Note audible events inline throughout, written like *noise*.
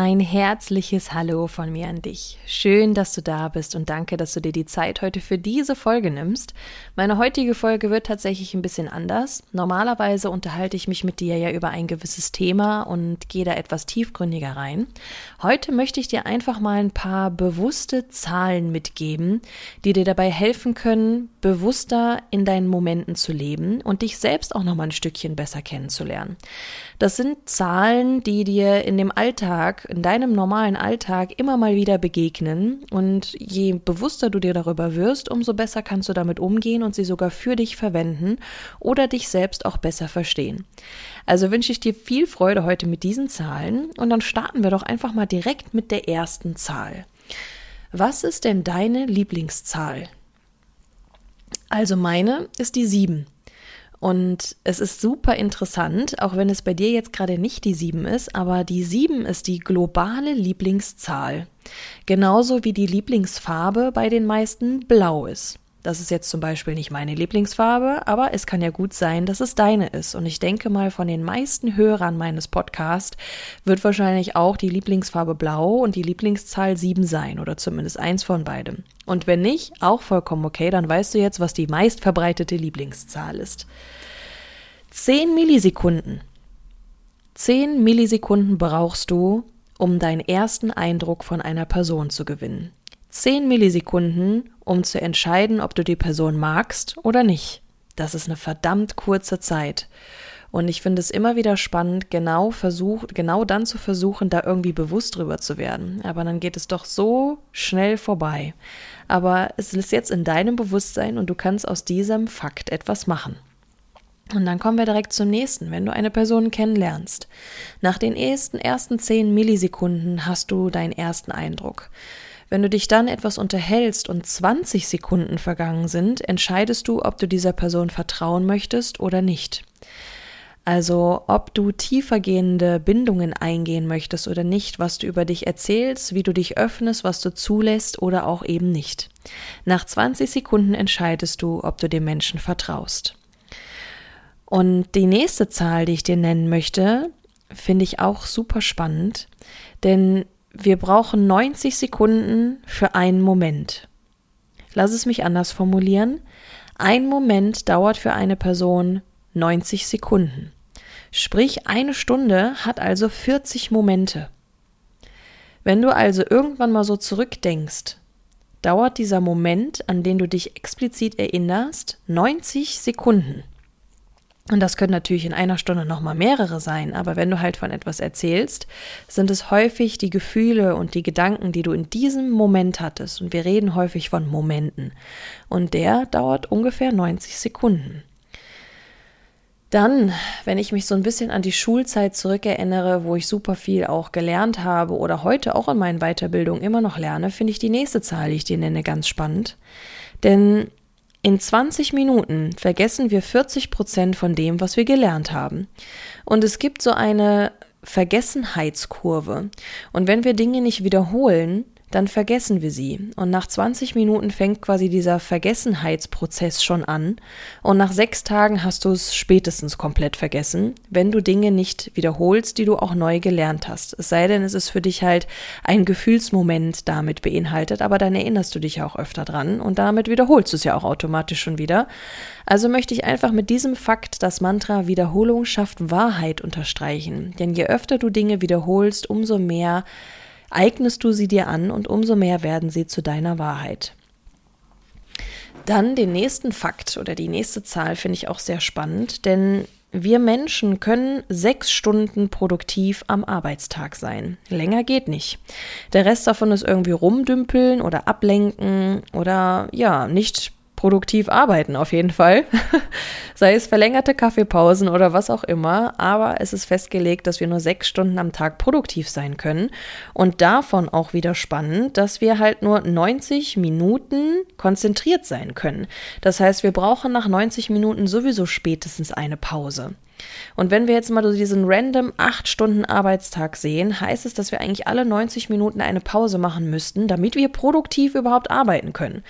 Ein herzliches Hallo von mir an dich. Schön, dass du da bist und danke, dass du dir die Zeit heute für diese Folge nimmst. Meine heutige Folge wird tatsächlich ein bisschen anders. Normalerweise unterhalte ich mich mit dir ja über ein gewisses Thema und gehe da etwas tiefgründiger rein. Heute möchte ich dir einfach mal ein paar bewusste Zahlen mitgeben, die dir dabei helfen können, bewusster in deinen Momenten zu leben und dich selbst auch noch mal ein Stückchen besser kennenzulernen. Das sind Zahlen, die dir in dem Alltag, in deinem normalen Alltag immer mal wieder begegnen. Und je bewusster du dir darüber wirst, umso besser kannst du damit umgehen und sie sogar für dich verwenden oder dich selbst auch besser verstehen. Also wünsche ich dir viel Freude heute mit diesen Zahlen und dann starten wir doch einfach mal direkt mit der ersten Zahl. Was ist denn deine Lieblingszahl? Also meine ist die sieben. Und es ist super interessant, auch wenn es bei dir jetzt gerade nicht die 7 ist, aber die 7 ist die globale Lieblingszahl. Genauso wie die Lieblingsfarbe bei den meisten blau ist. Das ist jetzt zum Beispiel nicht meine Lieblingsfarbe, aber es kann ja gut sein, dass es deine ist. Und ich denke mal, von den meisten Hörern meines Podcasts wird wahrscheinlich auch die Lieblingsfarbe blau und die Lieblingszahl 7 sein oder zumindest eins von beidem. Und wenn nicht, auch vollkommen okay, dann weißt du jetzt, was die meistverbreitete Lieblingszahl ist. 10 Millisekunden. 10 Millisekunden brauchst du, um deinen ersten Eindruck von einer Person zu gewinnen. 10 Millisekunden, um zu entscheiden, ob du die Person magst oder nicht. Das ist eine verdammt kurze Zeit. Und ich finde es immer wieder spannend, genau versuch, genau dann zu versuchen, da irgendwie bewusst drüber zu werden. Aber dann geht es doch so schnell vorbei. Aber es ist jetzt in deinem Bewusstsein und du kannst aus diesem Fakt etwas machen. Und dann kommen wir direkt zum nächsten. Wenn du eine Person kennenlernst, nach den ersten, ersten zehn Millisekunden hast du deinen ersten Eindruck. Wenn du dich dann etwas unterhältst und 20 Sekunden vergangen sind, entscheidest du, ob du dieser Person vertrauen möchtest oder nicht. Also ob du tiefergehende Bindungen eingehen möchtest oder nicht, was du über dich erzählst, wie du dich öffnest, was du zulässt oder auch eben nicht. Nach 20 Sekunden entscheidest du, ob du dem Menschen vertraust. Und die nächste Zahl, die ich dir nennen möchte, finde ich auch super spannend, denn wir brauchen 90 Sekunden für einen Moment. Lass es mich anders formulieren. Ein Moment dauert für eine Person 90 Sekunden. Sprich, eine Stunde hat also 40 Momente. Wenn du also irgendwann mal so zurückdenkst, dauert dieser Moment, an den du dich explizit erinnerst, 90 Sekunden. Und das können natürlich in einer Stunde nochmal mehrere sein, aber wenn du halt von etwas erzählst, sind es häufig die Gefühle und die Gedanken, die du in diesem Moment hattest. Und wir reden häufig von Momenten. Und der dauert ungefähr 90 Sekunden. Dann, wenn ich mich so ein bisschen an die Schulzeit zurückerinnere, wo ich super viel auch gelernt habe oder heute auch in meinen Weiterbildungen immer noch lerne, finde ich die nächste Zahl, die ich dir nenne, ganz spannend. Denn in 20 Minuten vergessen wir 40 Prozent von dem, was wir gelernt haben. Und es gibt so eine Vergessenheitskurve. Und wenn wir Dinge nicht wiederholen, dann vergessen wir sie. Und nach 20 Minuten fängt quasi dieser Vergessenheitsprozess schon an. Und nach sechs Tagen hast du es spätestens komplett vergessen, wenn du Dinge nicht wiederholst, die du auch neu gelernt hast. Es sei denn, es ist für dich halt ein Gefühlsmoment damit beinhaltet, aber dann erinnerst du dich ja auch öfter dran und damit wiederholst du es ja auch automatisch schon wieder. Also möchte ich einfach mit diesem Fakt das Mantra Wiederholung schafft Wahrheit unterstreichen. Denn je öfter du Dinge wiederholst, umso mehr eignest du sie dir an und umso mehr werden sie zu deiner Wahrheit. Dann den nächsten Fakt oder die nächste Zahl finde ich auch sehr spannend, denn wir Menschen können sechs Stunden produktiv am Arbeitstag sein. Länger geht nicht. Der Rest davon ist irgendwie rumdümpeln oder ablenken oder ja, nicht produktiv arbeiten auf jeden Fall. *laughs* Sei es verlängerte Kaffeepausen oder was auch immer. Aber es ist festgelegt, dass wir nur sechs Stunden am Tag produktiv sein können. Und davon auch wieder spannend, dass wir halt nur 90 Minuten konzentriert sein können. Das heißt, wir brauchen nach 90 Minuten sowieso spätestens eine Pause. Und wenn wir jetzt mal so diesen random 8 Stunden Arbeitstag sehen, heißt es, dass wir eigentlich alle 90 Minuten eine Pause machen müssten, damit wir produktiv überhaupt arbeiten können.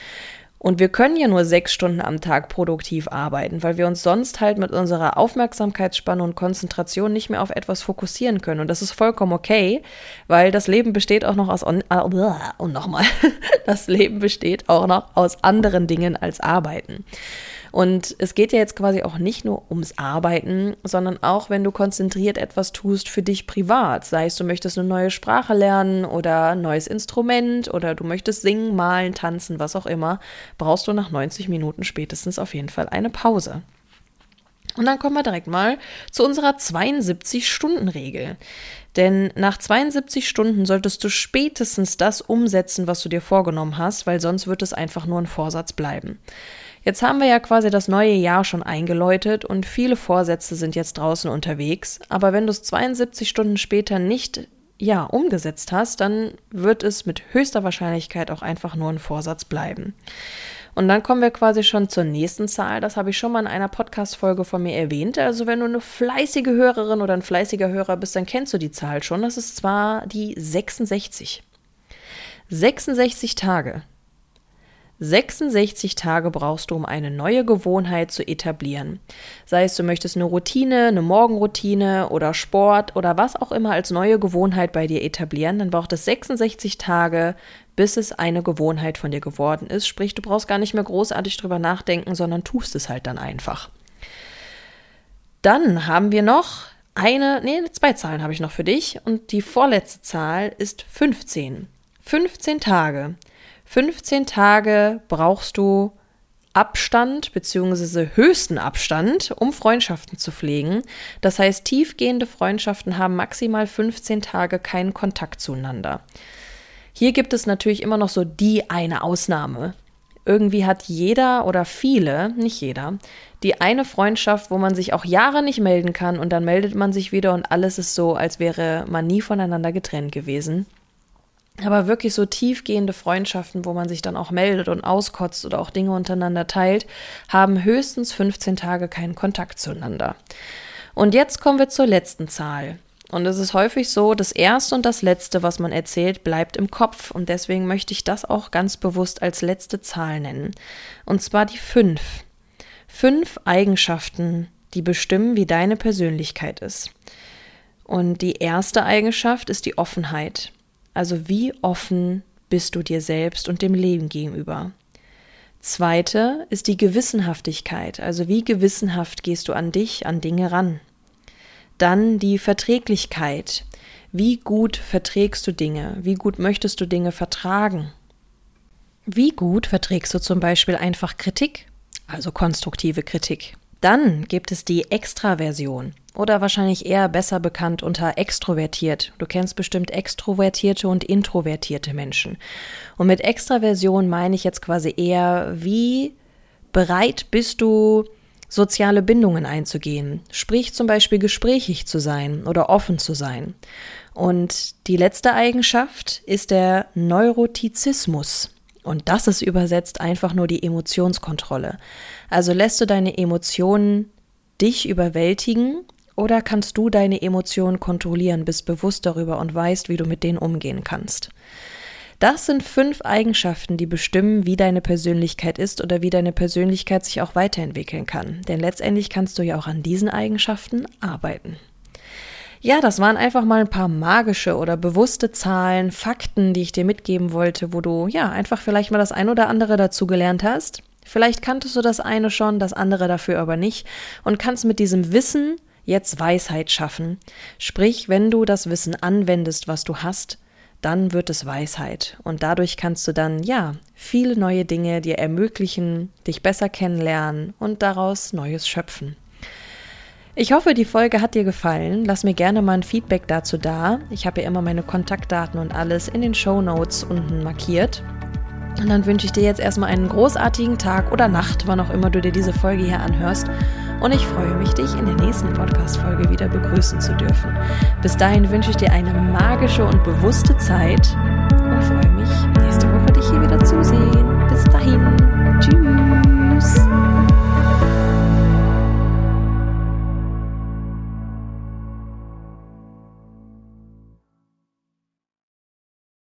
Und wir können ja nur sechs Stunden am Tag produktiv arbeiten, weil wir uns sonst halt mit unserer Aufmerksamkeitsspanne und Konzentration nicht mehr auf etwas fokussieren können. Und das ist vollkommen okay, weil das Leben besteht auch noch aus, äh, und nochmal, *laughs* das Leben besteht auch noch aus anderen Dingen als Arbeiten. Und es geht ja jetzt quasi auch nicht nur ums Arbeiten, sondern auch, wenn du konzentriert etwas tust für dich privat. Sei es, du möchtest eine neue Sprache lernen oder ein neues Instrument oder du möchtest singen, malen, tanzen, was auch immer, brauchst du nach 90 Minuten spätestens auf jeden Fall eine Pause. Und dann kommen wir direkt mal zu unserer 72-Stunden-Regel. Denn nach 72 Stunden solltest du spätestens das umsetzen, was du dir vorgenommen hast, weil sonst wird es einfach nur ein Vorsatz bleiben. Jetzt haben wir ja quasi das neue Jahr schon eingeläutet und viele Vorsätze sind jetzt draußen unterwegs. Aber wenn du es 72 Stunden später nicht ja, umgesetzt hast, dann wird es mit höchster Wahrscheinlichkeit auch einfach nur ein Vorsatz bleiben. Und dann kommen wir quasi schon zur nächsten Zahl. Das habe ich schon mal in einer Podcast-Folge von mir erwähnt. Also, wenn du eine fleißige Hörerin oder ein fleißiger Hörer bist, dann kennst du die Zahl schon. Das ist zwar die 66. 66 Tage. 66 Tage brauchst du, um eine neue Gewohnheit zu etablieren. Sei es, du möchtest eine Routine, eine Morgenroutine oder Sport oder was auch immer als neue Gewohnheit bei dir etablieren, dann braucht es 66 Tage, bis es eine Gewohnheit von dir geworden ist. Sprich, du brauchst gar nicht mehr großartig drüber nachdenken, sondern tust es halt dann einfach. Dann haben wir noch eine, nee, zwei Zahlen habe ich noch für dich und die vorletzte Zahl ist 15. 15 Tage. 15 Tage brauchst du Abstand bzw. höchsten Abstand, um Freundschaften zu pflegen. Das heißt, tiefgehende Freundschaften haben maximal 15 Tage keinen Kontakt zueinander. Hier gibt es natürlich immer noch so die eine Ausnahme. Irgendwie hat jeder oder viele, nicht jeder, die eine Freundschaft, wo man sich auch Jahre nicht melden kann und dann meldet man sich wieder und alles ist so, als wäre man nie voneinander getrennt gewesen. Aber wirklich so tiefgehende Freundschaften, wo man sich dann auch meldet und auskotzt oder auch Dinge untereinander teilt, haben höchstens 15 Tage keinen Kontakt zueinander. Und jetzt kommen wir zur letzten Zahl. Und es ist häufig so, das Erste und das Letzte, was man erzählt, bleibt im Kopf. Und deswegen möchte ich das auch ganz bewusst als letzte Zahl nennen. Und zwar die fünf. Fünf Eigenschaften, die bestimmen, wie deine Persönlichkeit ist. Und die erste Eigenschaft ist die Offenheit. Also wie offen bist du dir selbst und dem Leben gegenüber? Zweite ist die Gewissenhaftigkeit, also wie gewissenhaft gehst du an dich, an Dinge ran. Dann die Verträglichkeit, wie gut verträgst du Dinge, wie gut möchtest du Dinge vertragen. Wie gut verträgst du zum Beispiel einfach Kritik, also konstruktive Kritik. Dann gibt es die Extraversion oder wahrscheinlich eher besser bekannt unter extrovertiert. Du kennst bestimmt extrovertierte und introvertierte Menschen. Und mit Extraversion meine ich jetzt quasi eher, wie bereit bist du, soziale Bindungen einzugehen, sprich zum Beispiel gesprächig zu sein oder offen zu sein. Und die letzte Eigenschaft ist der Neurotizismus. Und das ist übersetzt einfach nur die Emotionskontrolle. Also lässt du deine Emotionen dich überwältigen oder kannst du deine Emotionen kontrollieren, bist bewusst darüber und weißt, wie du mit denen umgehen kannst? Das sind fünf Eigenschaften, die bestimmen, wie deine Persönlichkeit ist oder wie deine Persönlichkeit sich auch weiterentwickeln kann. Denn letztendlich kannst du ja auch an diesen Eigenschaften arbeiten. Ja, das waren einfach mal ein paar magische oder bewusste Zahlen, Fakten, die ich dir mitgeben wollte, wo du ja einfach vielleicht mal das ein oder andere dazu gelernt hast. Vielleicht kanntest du das eine schon, das andere dafür aber nicht und kannst mit diesem Wissen jetzt Weisheit schaffen. Sprich, wenn du das Wissen anwendest, was du hast, dann wird es Weisheit. Und dadurch kannst du dann, ja, viele neue Dinge dir ermöglichen, dich besser kennenlernen und daraus Neues schöpfen. Ich hoffe, die Folge hat dir gefallen. Lass mir gerne mal ein Feedback dazu da. Ich habe ja immer meine Kontaktdaten und alles in den Show Notes unten markiert. Und dann wünsche ich dir jetzt erstmal einen großartigen Tag oder Nacht, wann auch immer du dir diese Folge hier anhörst. Und ich freue mich, dich in der nächsten Podcast-Folge wieder begrüßen zu dürfen. Bis dahin wünsche ich dir eine magische und bewusste Zeit